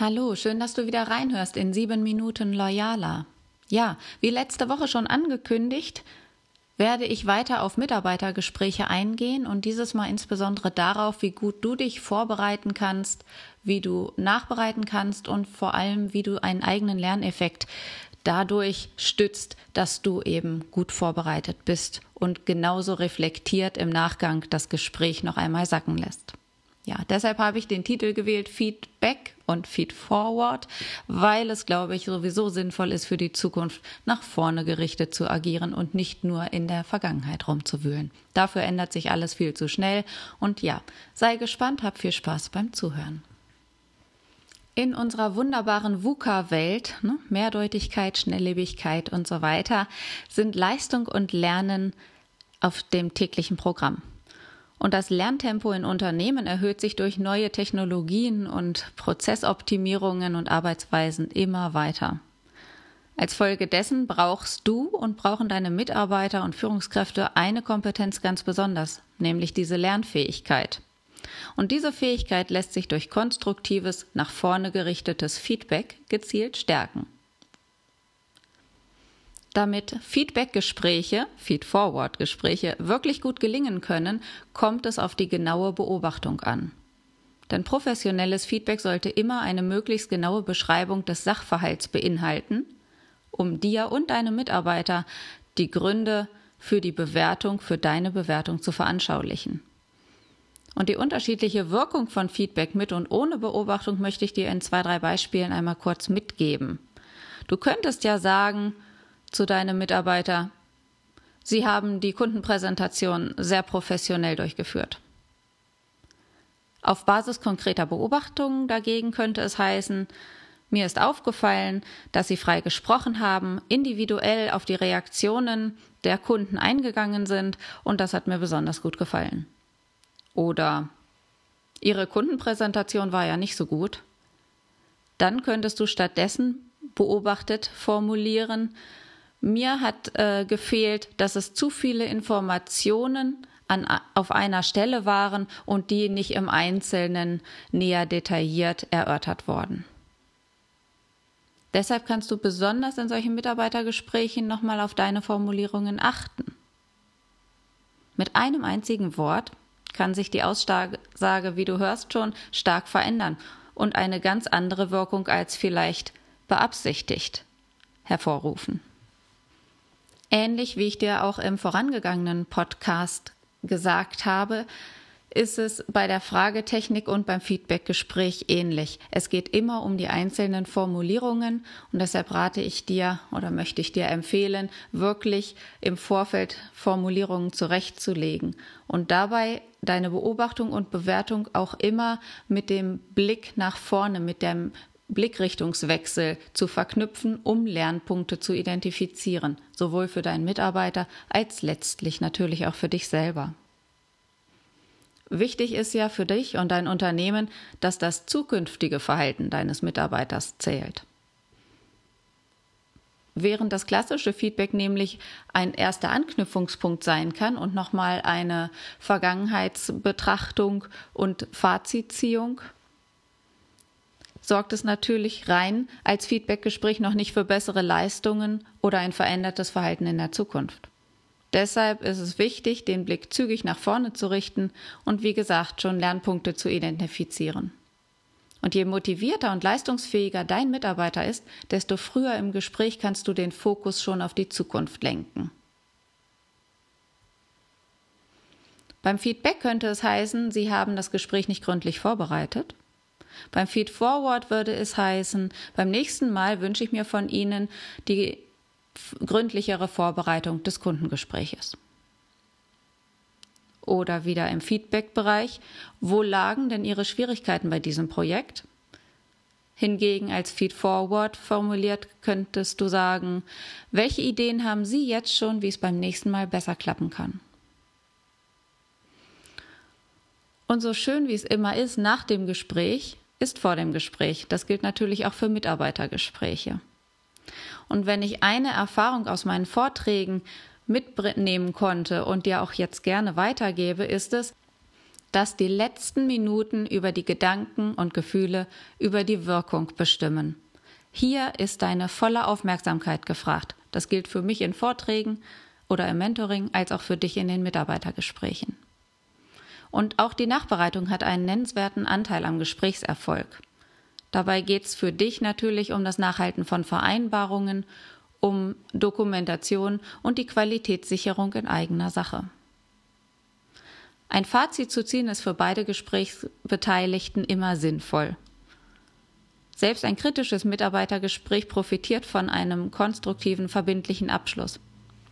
Hallo, schön, dass du wieder reinhörst in sieben Minuten Loyaler. Ja, wie letzte Woche schon angekündigt, werde ich weiter auf Mitarbeitergespräche eingehen und dieses Mal insbesondere darauf, wie gut du dich vorbereiten kannst, wie du nachbereiten kannst und vor allem, wie du einen eigenen Lerneffekt dadurch stützt, dass du eben gut vorbereitet bist und genauso reflektiert im Nachgang das Gespräch noch einmal sacken lässt. Ja, deshalb habe ich den Titel gewählt Feedback und Feed Forward, weil es, glaube ich, sowieso sinnvoll ist für die Zukunft, nach vorne gerichtet zu agieren und nicht nur in der Vergangenheit rumzuwühlen. Dafür ändert sich alles viel zu schnell und ja, sei gespannt, hab viel Spaß beim Zuhören. In unserer wunderbaren VUCA-Welt, ne, Mehrdeutigkeit, Schnelllebigkeit und so weiter, sind Leistung und Lernen auf dem täglichen Programm. Und das Lerntempo in Unternehmen erhöht sich durch neue Technologien und Prozessoptimierungen und Arbeitsweisen immer weiter. Als Folge dessen brauchst du und brauchen deine Mitarbeiter und Führungskräfte eine Kompetenz ganz besonders, nämlich diese Lernfähigkeit. Und diese Fähigkeit lässt sich durch konstruktives, nach vorne gerichtetes Feedback gezielt stärken. Damit Feedback-Gespräche, Feed-Forward-Gespräche wirklich gut gelingen können, kommt es auf die genaue Beobachtung an. Denn professionelles Feedback sollte immer eine möglichst genaue Beschreibung des Sachverhalts beinhalten, um dir und deine Mitarbeiter die Gründe für die Bewertung, für deine Bewertung zu veranschaulichen. Und die unterschiedliche Wirkung von Feedback mit und ohne Beobachtung möchte ich dir in zwei, drei Beispielen einmal kurz mitgeben. Du könntest ja sagen, zu deinem Mitarbeiter. Sie haben die Kundenpräsentation sehr professionell durchgeführt. Auf Basis konkreter Beobachtungen dagegen könnte es heißen, mir ist aufgefallen, dass Sie frei gesprochen haben, individuell auf die Reaktionen der Kunden eingegangen sind und das hat mir besonders gut gefallen. Oder Ihre Kundenpräsentation war ja nicht so gut. Dann könntest du stattdessen beobachtet formulieren, mir hat äh, gefehlt, dass es zu viele Informationen an, auf einer Stelle waren und die nicht im Einzelnen näher detailliert erörtert worden. Deshalb kannst du besonders in solchen Mitarbeitergesprächen nochmal auf deine Formulierungen achten. Mit einem einzigen Wort kann sich die Aussage, wie du hörst schon, stark verändern und eine ganz andere Wirkung als vielleicht beabsichtigt hervorrufen. Ähnlich wie ich dir auch im vorangegangenen Podcast gesagt habe, ist es bei der Fragetechnik und beim Feedbackgespräch ähnlich. Es geht immer um die einzelnen Formulierungen und deshalb rate ich dir oder möchte ich dir empfehlen, wirklich im Vorfeld Formulierungen zurechtzulegen und dabei deine Beobachtung und Bewertung auch immer mit dem Blick nach vorne, mit dem Blickrichtungswechsel zu verknüpfen, um Lernpunkte zu identifizieren, sowohl für deinen Mitarbeiter als letztlich natürlich auch für dich selber. Wichtig ist ja für dich und dein Unternehmen, dass das zukünftige Verhalten deines Mitarbeiters zählt. Während das klassische Feedback nämlich ein erster Anknüpfungspunkt sein kann und nochmal eine Vergangenheitsbetrachtung und Fazitziehung sorgt es natürlich rein als Feedbackgespräch noch nicht für bessere Leistungen oder ein verändertes Verhalten in der Zukunft. Deshalb ist es wichtig, den Blick zügig nach vorne zu richten und wie gesagt schon Lernpunkte zu identifizieren. Und je motivierter und leistungsfähiger dein Mitarbeiter ist, desto früher im Gespräch kannst du den Fokus schon auf die Zukunft lenken. Beim Feedback könnte es heißen, Sie haben das Gespräch nicht gründlich vorbereitet beim Feed Forward würde es heißen, beim nächsten Mal wünsche ich mir von Ihnen die gründlichere Vorbereitung des Kundengespräches. Oder wieder im Feedback-Bereich, wo lagen denn Ihre Schwierigkeiten bei diesem Projekt? Hingegen als Feed Forward formuliert könntest du sagen, welche Ideen haben Sie jetzt schon, wie es beim nächsten Mal besser klappen kann? Und so schön wie es immer ist, nach dem Gespräch ist vor dem Gespräch. Das gilt natürlich auch für Mitarbeitergespräche. Und wenn ich eine Erfahrung aus meinen Vorträgen mitnehmen konnte und dir auch jetzt gerne weitergebe, ist es, dass die letzten Minuten über die Gedanken und Gefühle, über die Wirkung bestimmen. Hier ist deine volle Aufmerksamkeit gefragt. Das gilt für mich in Vorträgen oder im Mentoring, als auch für dich in den Mitarbeitergesprächen. Und auch die Nachbereitung hat einen nennenswerten Anteil am Gesprächserfolg. Dabei geht es für dich natürlich um das Nachhalten von Vereinbarungen, um Dokumentation und die Qualitätssicherung in eigener Sache. Ein Fazit zu ziehen ist für beide Gesprächsbeteiligten immer sinnvoll. Selbst ein kritisches Mitarbeitergespräch profitiert von einem konstruktiven, verbindlichen Abschluss.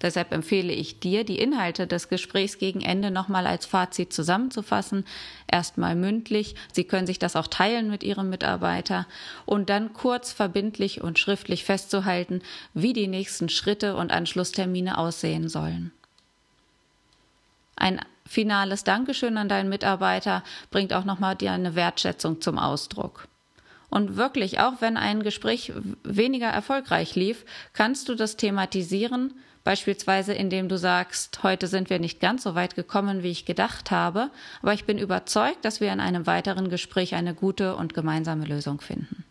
Deshalb empfehle ich dir, die Inhalte des Gesprächs gegen Ende nochmal als Fazit zusammenzufassen. Erstmal mündlich. Sie können sich das auch teilen mit Ihrem Mitarbeiter und dann kurz verbindlich und schriftlich festzuhalten, wie die nächsten Schritte und Anschlusstermine aussehen sollen. Ein finales Dankeschön an deinen Mitarbeiter bringt auch nochmal dir eine Wertschätzung zum Ausdruck. Und wirklich, auch wenn ein Gespräch weniger erfolgreich lief, kannst du das thematisieren, Beispielsweise indem du sagst, heute sind wir nicht ganz so weit gekommen, wie ich gedacht habe, aber ich bin überzeugt, dass wir in einem weiteren Gespräch eine gute und gemeinsame Lösung finden.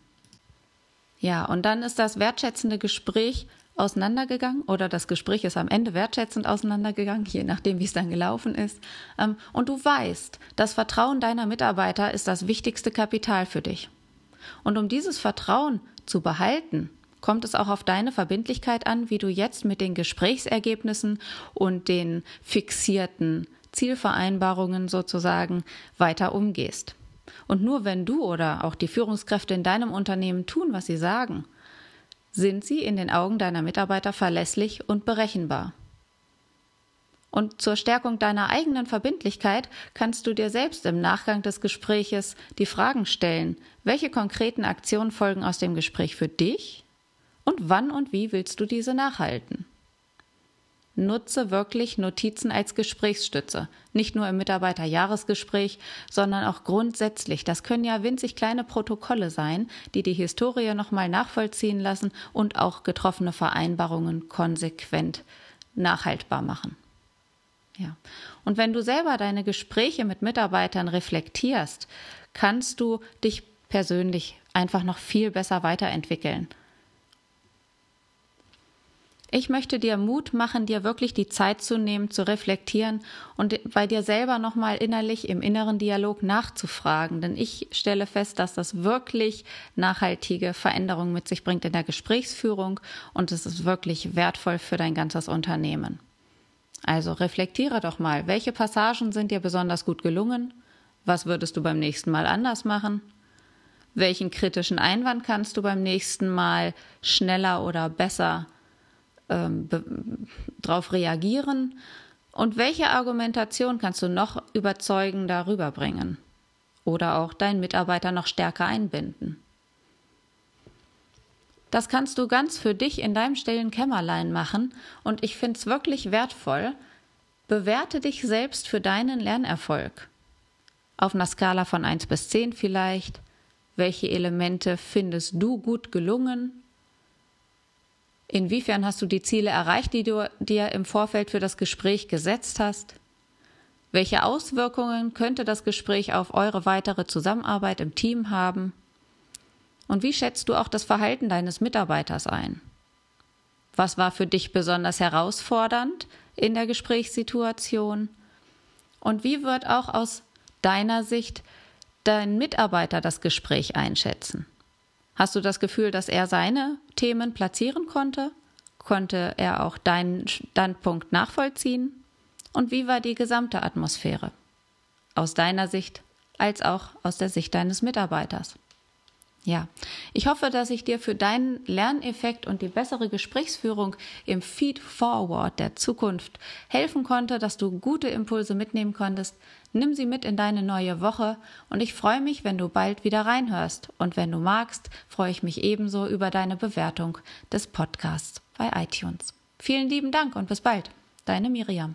Ja, und dann ist das wertschätzende Gespräch auseinandergegangen oder das Gespräch ist am Ende wertschätzend auseinandergegangen, je nachdem, wie es dann gelaufen ist. Ähm, und du weißt, das Vertrauen deiner Mitarbeiter ist das wichtigste Kapital für dich. Und um dieses Vertrauen zu behalten, kommt es auch auf deine Verbindlichkeit an, wie du jetzt mit den Gesprächsergebnissen und den fixierten Zielvereinbarungen sozusagen weiter umgehst. Und nur wenn du oder auch die Führungskräfte in deinem Unternehmen tun, was sie sagen, sind sie in den Augen deiner Mitarbeiter verlässlich und berechenbar. Und zur Stärkung deiner eigenen Verbindlichkeit kannst du dir selbst im Nachgang des Gespräches die Fragen stellen, welche konkreten Aktionen folgen aus dem Gespräch für dich und wann und wie willst du diese nachhalten? Nutze wirklich Notizen als Gesprächsstütze, nicht nur im Mitarbeiterjahresgespräch, sondern auch grundsätzlich. Das können ja winzig kleine Protokolle sein, die die Historie nochmal nachvollziehen lassen und auch getroffene Vereinbarungen konsequent nachhaltbar machen. Ja. Und wenn du selber deine Gespräche mit Mitarbeitern reflektierst, kannst du dich persönlich einfach noch viel besser weiterentwickeln. Ich möchte dir Mut machen, dir wirklich die Zeit zu nehmen, zu reflektieren und bei dir selber nochmal innerlich im inneren Dialog nachzufragen. Denn ich stelle fest, dass das wirklich nachhaltige Veränderungen mit sich bringt in der Gesprächsführung und es ist wirklich wertvoll für dein ganzes Unternehmen. Also reflektiere doch mal, welche Passagen sind dir besonders gut gelungen? Was würdest du beim nächsten Mal anders machen? Welchen kritischen Einwand kannst du beim nächsten Mal schneller oder besser ähm, darauf reagieren? Und welche Argumentation kannst du noch überzeugender rüberbringen? Oder auch deinen Mitarbeiter noch stärker einbinden? Das kannst du ganz für dich in deinem stillen Kämmerlein machen und ich finde es wirklich wertvoll. Bewerte dich selbst für deinen Lernerfolg. Auf einer Skala von 1 bis 10 vielleicht. Welche Elemente findest du gut gelungen? Inwiefern hast du die Ziele erreicht, die du dir im Vorfeld für das Gespräch gesetzt hast? Welche Auswirkungen könnte das Gespräch auf eure weitere Zusammenarbeit im Team haben? Und wie schätzt du auch das Verhalten deines Mitarbeiters ein? Was war für dich besonders herausfordernd in der Gesprächssituation? Und wie wird auch aus deiner Sicht dein Mitarbeiter das Gespräch einschätzen? Hast du das Gefühl, dass er seine Themen platzieren konnte? Konnte er auch deinen Standpunkt nachvollziehen? Und wie war die gesamte Atmosphäre? Aus deiner Sicht als auch aus der Sicht deines Mitarbeiters. Ja, ich hoffe, dass ich dir für deinen Lerneffekt und die bessere Gesprächsführung im Feed Forward der Zukunft helfen konnte, dass du gute Impulse mitnehmen konntest. Nimm sie mit in deine neue Woche und ich freue mich, wenn du bald wieder reinhörst. Und wenn du magst, freue ich mich ebenso über deine Bewertung des Podcasts bei iTunes. Vielen lieben Dank und bis bald. Deine Miriam.